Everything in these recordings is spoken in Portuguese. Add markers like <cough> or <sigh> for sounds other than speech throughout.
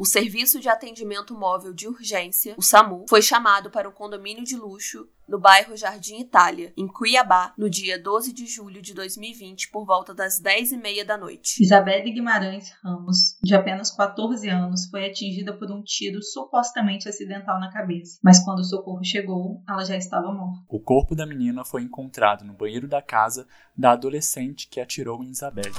o Serviço de Atendimento Móvel de Urgência, o SAMU, foi chamado para um condomínio de luxo no bairro Jardim Itália, em Cuiabá, no dia 12 de julho de 2020, por volta das 10h30 da noite. Isabelle Guimarães Ramos, de apenas 14 anos, foi atingida por um tiro supostamente acidental na cabeça, mas quando o socorro chegou, ela já estava morta. O corpo da menina foi encontrado no banheiro da casa da adolescente que atirou em Isabelle.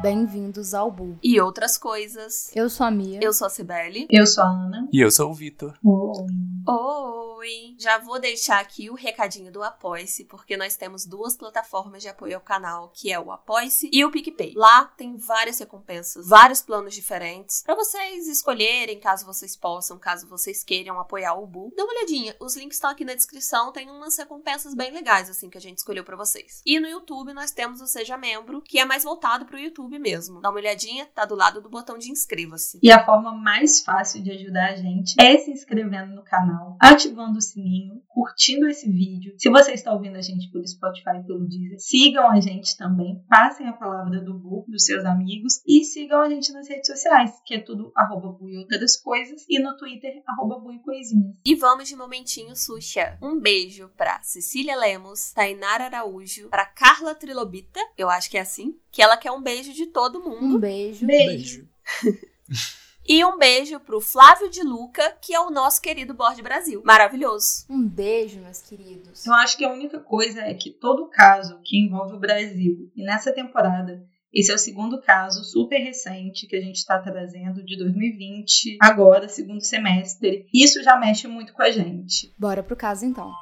Bem-vindos ao Bu. E outras coisas. Eu sou a Mia. Eu sou a Cibele. Eu sou a Ana. E eu sou o Vitor. Oi. Oi! Já vou deixar aqui o recadinho do Apoice, porque nós temos duas plataformas de apoio ao canal, que é o Apoice e o PicPay. Lá tem várias recompensas, vários planos diferentes, para vocês escolherem, caso vocês possam, caso vocês queiram apoiar o Bu. Dá uma olhadinha, os links estão aqui na descrição, tem umas recompensas bem legais, assim, que a gente escolheu para vocês. E no YouTube nós temos o Seja Membro, que é mais voltado pro YouTube mesmo. Dá uma olhadinha, tá do lado do botão de inscreva-se. E a forma mais fácil de ajudar a gente é se inscrevendo no canal, ativando o sininho, curtindo esse vídeo. Se você está ouvindo a gente pelo Spotify e pelo Deezer, sigam a gente também, passem a palavra do Bu dos seus amigos e sigam a gente nas redes sociais, que é tudo arroba Bu e outras coisas, e no Twitter, arroba Bu e coisinhas. E vamos de momentinho, Xuxa. Um beijo pra Cecília Lemos, Tainara Araújo, pra Carla Trilobita, eu acho que é assim, que ela quer um beijo de todo mundo. Um beijo. Beijo. <laughs> E um beijo pro Flávio de Luca, que é o nosso querido Borde Brasil. Maravilhoso. Um beijo, meus queridos. Eu acho que a única coisa é que todo caso que envolve o Brasil, e nessa temporada, esse é o segundo caso super recente que a gente está trazendo de 2020, agora, segundo semestre. Isso já mexe muito com a gente. Bora pro caso então.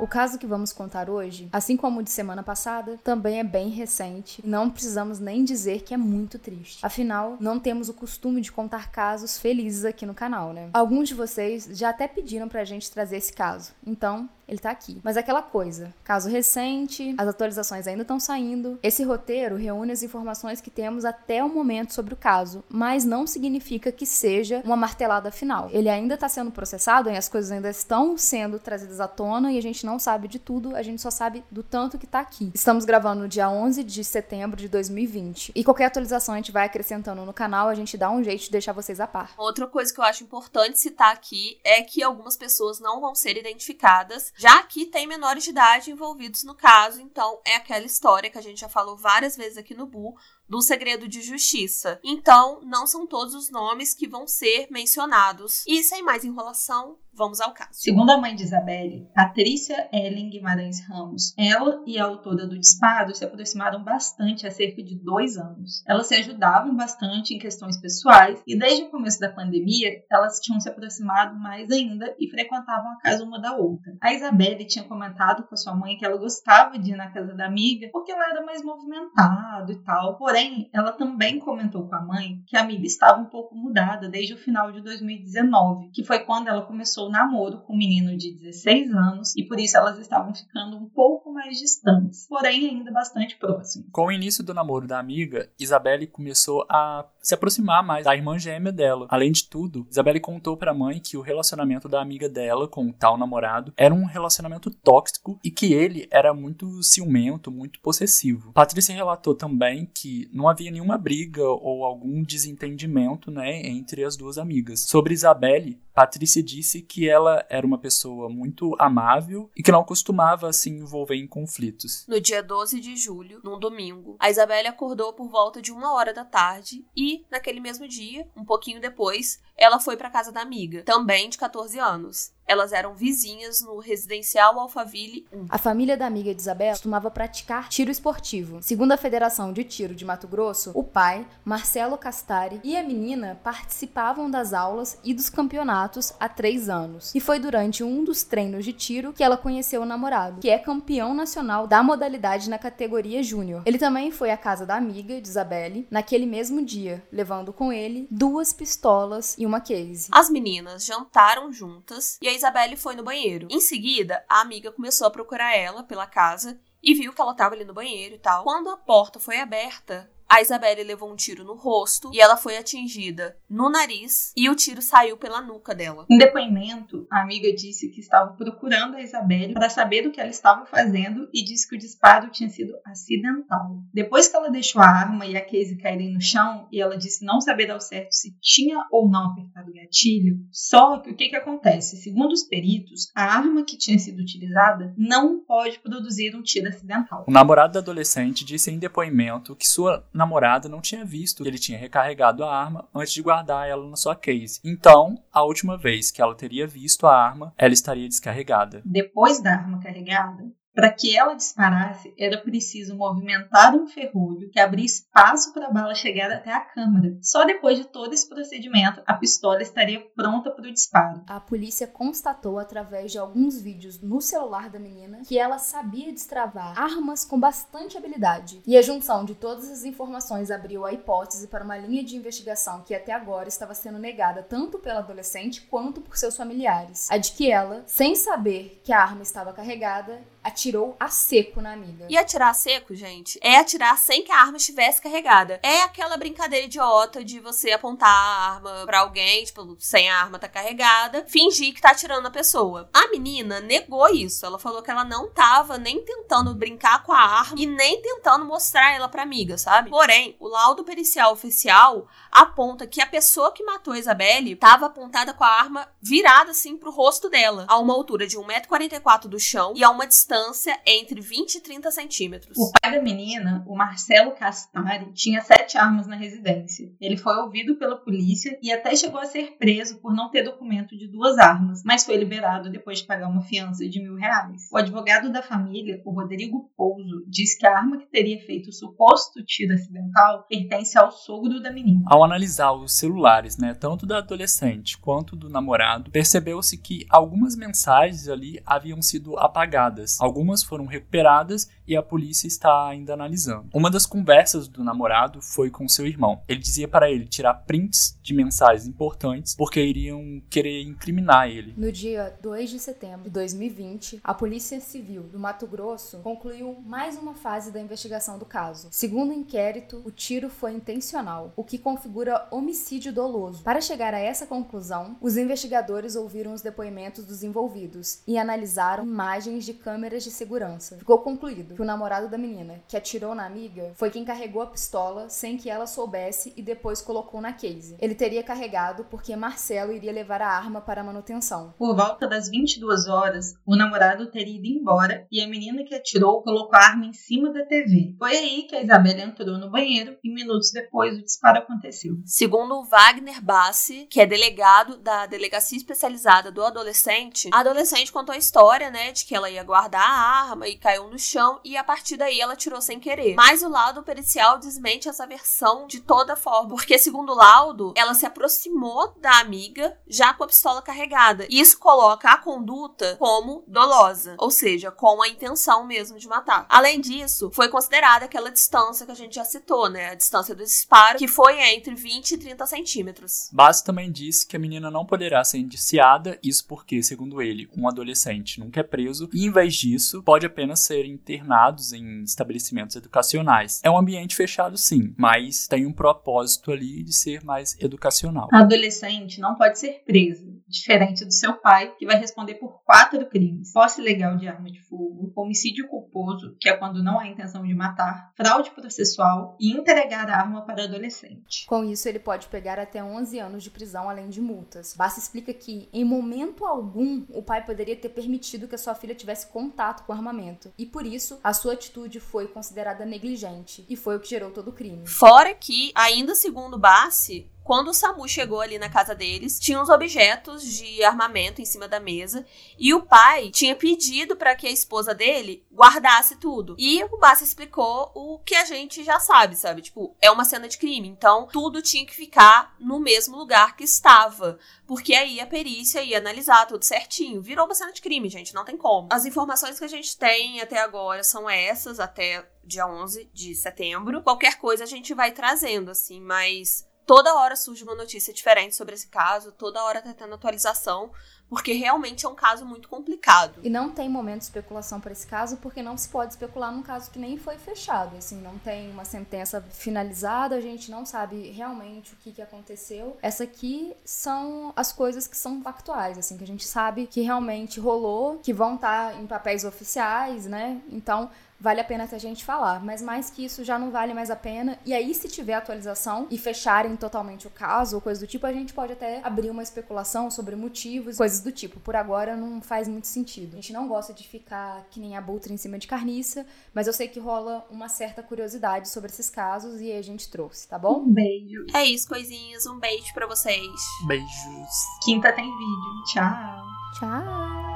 O caso que vamos contar hoje, assim como o de semana passada, também é bem recente e não precisamos nem dizer que é muito triste. Afinal, não temos o costume de contar casos felizes aqui no canal, né? Alguns de vocês já até pediram pra gente trazer esse caso, então ele tá aqui. Mas aquela coisa, caso recente, as atualizações ainda estão saindo. Esse roteiro reúne as informações que temos até o momento sobre o caso, mas não significa que seja uma martelada final. Ele ainda está sendo processado e as coisas ainda estão sendo trazidas à tona e a gente não sabe de tudo, a gente só sabe do tanto que tá aqui. Estamos gravando no dia 11 de setembro de 2020 e qualquer atualização a gente vai acrescentando no canal, a gente dá um jeito de deixar vocês a par. Outra coisa que eu acho importante citar aqui é que algumas pessoas não vão ser identificadas, já que tem menores de idade envolvidos no caso, então é aquela história que a gente já falou várias vezes aqui no Bu, do segredo de justiça. Então, não são todos os nomes que vão ser mencionados. E sem mais enrolação, vamos ao caso. Segundo a mãe de Isabelle, Patrícia Ellen Guimarães Ramos, ela e a autora do disparo se aproximaram bastante há cerca de dois anos. Elas se ajudavam bastante em questões pessoais e desde o começo da pandemia elas tinham se aproximado mais ainda e frequentavam a casa uma da outra. A Isabelle tinha comentado com a sua mãe que ela gostava de ir na casa da amiga porque ela era mais movimentada e tal, porém ela também comentou com a mãe que a amiga estava um pouco mudada desde o final de 2019, que foi quando ela começou o namoro com um menino de 16 anos e por isso elas estavam ficando um pouco mais distantes, porém ainda bastante próximas. Com o início do namoro da amiga, Isabelle começou a se aproximar mais da irmã gêmea dela. Além de tudo, Isabelle contou para a mãe que o relacionamento da amiga dela com o tal namorado era um relacionamento tóxico e que ele era muito ciumento, muito possessivo. Patrícia relatou também que não havia nenhuma briga ou algum desentendimento, né, entre as duas amigas. Sobre Isabelle, Patrícia disse que ela era uma pessoa muito amável e que não costumava se envolver em conflitos. No dia 12 de julho, num domingo, a Isabelle acordou por volta de uma hora da tarde e, naquele mesmo dia, um pouquinho depois, ela foi para casa da amiga, também de 14 anos. Elas eram vizinhas no residencial Alphaville 1. A família da amiga de Isabel costumava praticar tiro esportivo. Segundo a Federação de Tiro de Mato Grosso, o pai, Marcelo Castari, e a menina participavam das aulas e dos campeonatos há três anos. E foi durante um dos treinos de tiro que ela conheceu o namorado, que é campeão nacional da modalidade na categoria júnior. Ele também foi à casa da amiga de Isabelle naquele mesmo dia, levando com ele duas pistolas e uma case. As meninas jantaram juntas e a Isabelle foi no banheiro. Em seguida, a amiga começou a procurar ela pela casa e viu que ela estava ali no banheiro e tal. Quando a porta foi aberta, a Isabelle levou um tiro no rosto e ela foi atingida no nariz e o tiro saiu pela nuca dela. Em depoimento, a amiga disse que estava procurando a Isabelle para saber o que ela estava fazendo e disse que o disparo tinha sido acidental. Depois que ela deixou a arma e a Casey caírem no chão e ela disse não saber ao certo se tinha ou não apertado o gatilho, só que o que, que acontece? Segundo os peritos, a arma que tinha sido utilizada não pode produzir um tiro acidental. O namorado da adolescente disse em depoimento que sua namorada não tinha visto que ele tinha recarregado a arma antes de guardar ela na sua case. Então, a última vez que ela teria visto a arma, ela estaria descarregada. Depois da arma carregada, para que ela disparasse, era preciso movimentar um ferrolho que abria espaço para a bala chegar até a câmara. Só depois de todo esse procedimento, a pistola estaria pronta para o disparo. A polícia constatou através de alguns vídeos no celular da menina que ela sabia destravar armas com bastante habilidade. E a junção de todas as informações abriu a hipótese para uma linha de investigação que até agora estava sendo negada tanto pela adolescente quanto por seus familiares. A de que ela, sem saber que a arma estava carregada, atirou a seco na amiga. E atirar a seco, gente, é atirar sem que a arma estivesse carregada. É aquela brincadeira idiota de você apontar a arma para alguém, tipo, sem a arma tá carregada, fingir que tá atirando a pessoa. A menina negou isso. Ela falou que ela não tava nem tentando brincar com a arma e nem tentando mostrar ela pra amiga, sabe? Porém, o laudo pericial oficial aponta que a pessoa que matou a Isabelle tava apontada com a arma virada assim pro rosto dela, a uma altura de 1,44m do chão e a uma distância distância entre 20 e 30 centímetros. O pai da menina, o Marcelo Castari, tinha sete armas na residência. Ele foi ouvido pela polícia e até chegou a ser preso por não ter documento de duas armas, mas foi liberado depois de pagar uma fiança de mil reais. O advogado da família, o Rodrigo Pouso, diz que a arma que teria feito o suposto tiro acidental pertence ao sogro da menina. Ao analisar os celulares, né, tanto da adolescente quanto do namorado, percebeu-se que algumas mensagens ali haviam sido apagadas. Algumas foram recuperadas e a polícia está ainda analisando. Uma das conversas do namorado foi com seu irmão. Ele dizia para ele tirar prints de mensagens importantes porque iriam querer incriminar ele. No dia 2 de setembro de 2020, a Polícia Civil do Mato Grosso concluiu mais uma fase da investigação do caso. Segundo o inquérito, o tiro foi intencional, o que configura homicídio doloso. Para chegar a essa conclusão, os investigadores ouviram os depoimentos dos envolvidos e analisaram imagens de câmeras de segurança. Ficou concluído que o namorado da menina, que atirou na amiga, foi quem carregou a pistola sem que ela soubesse e depois colocou na case. Ele teria carregado porque Marcelo iria levar a arma para a manutenção. Por volta das 22 horas, o namorado teria ido embora e a menina que atirou colocou a arma em cima da TV. Foi aí que a Isabela entrou no banheiro e minutos depois o disparo aconteceu. Segundo o Wagner Bassi, que é delegado da Delegacia Especializada do Adolescente, a adolescente contou a história, né, de que ela ia guardar a arma e caiu no chão e a partir daí ela tirou sem querer. Mas o laudo pericial desmente essa versão de toda forma, porque segundo o laudo, ela se aproximou da amiga já com a pistola carregada. E isso coloca a conduta como dolosa, ou seja, com a intenção mesmo de matar. Além disso, foi considerada aquela distância que a gente já citou, né? A distância do disparo, que foi entre 20 e 30 centímetros. Bassi também disse que a menina não poderá ser indiciada, isso porque, segundo ele, um adolescente nunca é preso, e em vez disso, pode apenas ser internado internados em estabelecimentos educacionais. É um ambiente fechado, sim, mas tem um propósito ali de ser mais educacional. Adolescente não pode ser presa, diferente do seu pai, que vai responder por quatro crimes: posse ilegal de arma de fogo, homicídio culposo, que é quando não há intenção de matar, fraude processual e entregar a arma para adolescente. Com isso, ele pode pegar até 11 anos de prisão, além de multas. Basta explica que, em momento algum, o pai poderia ter permitido que a sua filha tivesse contato com o armamento, e por isso a sua atitude foi considerada negligente e foi o que gerou todo o crime. Fora que, ainda segundo Bassi, quando o Samu chegou ali na casa deles, tinha uns objetos de armamento em cima da mesa e o pai tinha pedido para que a esposa dele guardasse tudo. E o Bassi explicou o que a gente já sabe, sabe? Tipo, é uma cena de crime, então tudo tinha que ficar no mesmo lugar que estava, porque aí a perícia ia analisar tudo certinho. Virou uma cena de crime, gente, não tem como. As informações que a gente tem até agora são essas, até dia 11 de setembro. Qualquer coisa a gente vai trazendo, assim, mas toda hora surge uma notícia diferente sobre esse caso, toda hora tá tendo atualização, porque realmente é um caso muito complicado. E não tem momento de especulação para esse caso, porque não se pode especular num caso que nem foi fechado. Assim, não tem uma sentença finalizada, a gente não sabe realmente o que, que aconteceu. Essa aqui são as coisas que são factuais, assim, que a gente sabe que realmente rolou, que vão estar tá em papéis oficiais, né? Então, vale a pena até a gente falar. Mas mais que isso já não vale mais a pena. E aí, se tiver atualização e fecharem totalmente o caso ou coisa do tipo, a gente pode até abrir uma especulação sobre motivos, coisas do tipo. Por agora não faz muito sentido. A gente não gosta de ficar que nem abutre em cima de carniça, mas eu sei que rola uma certa curiosidade sobre esses casos e a gente trouxe, tá bom? Um beijo. É isso, coisinhas. Um beijo para vocês. Beijos. Quinta tem vídeo. Tchau. Tchau.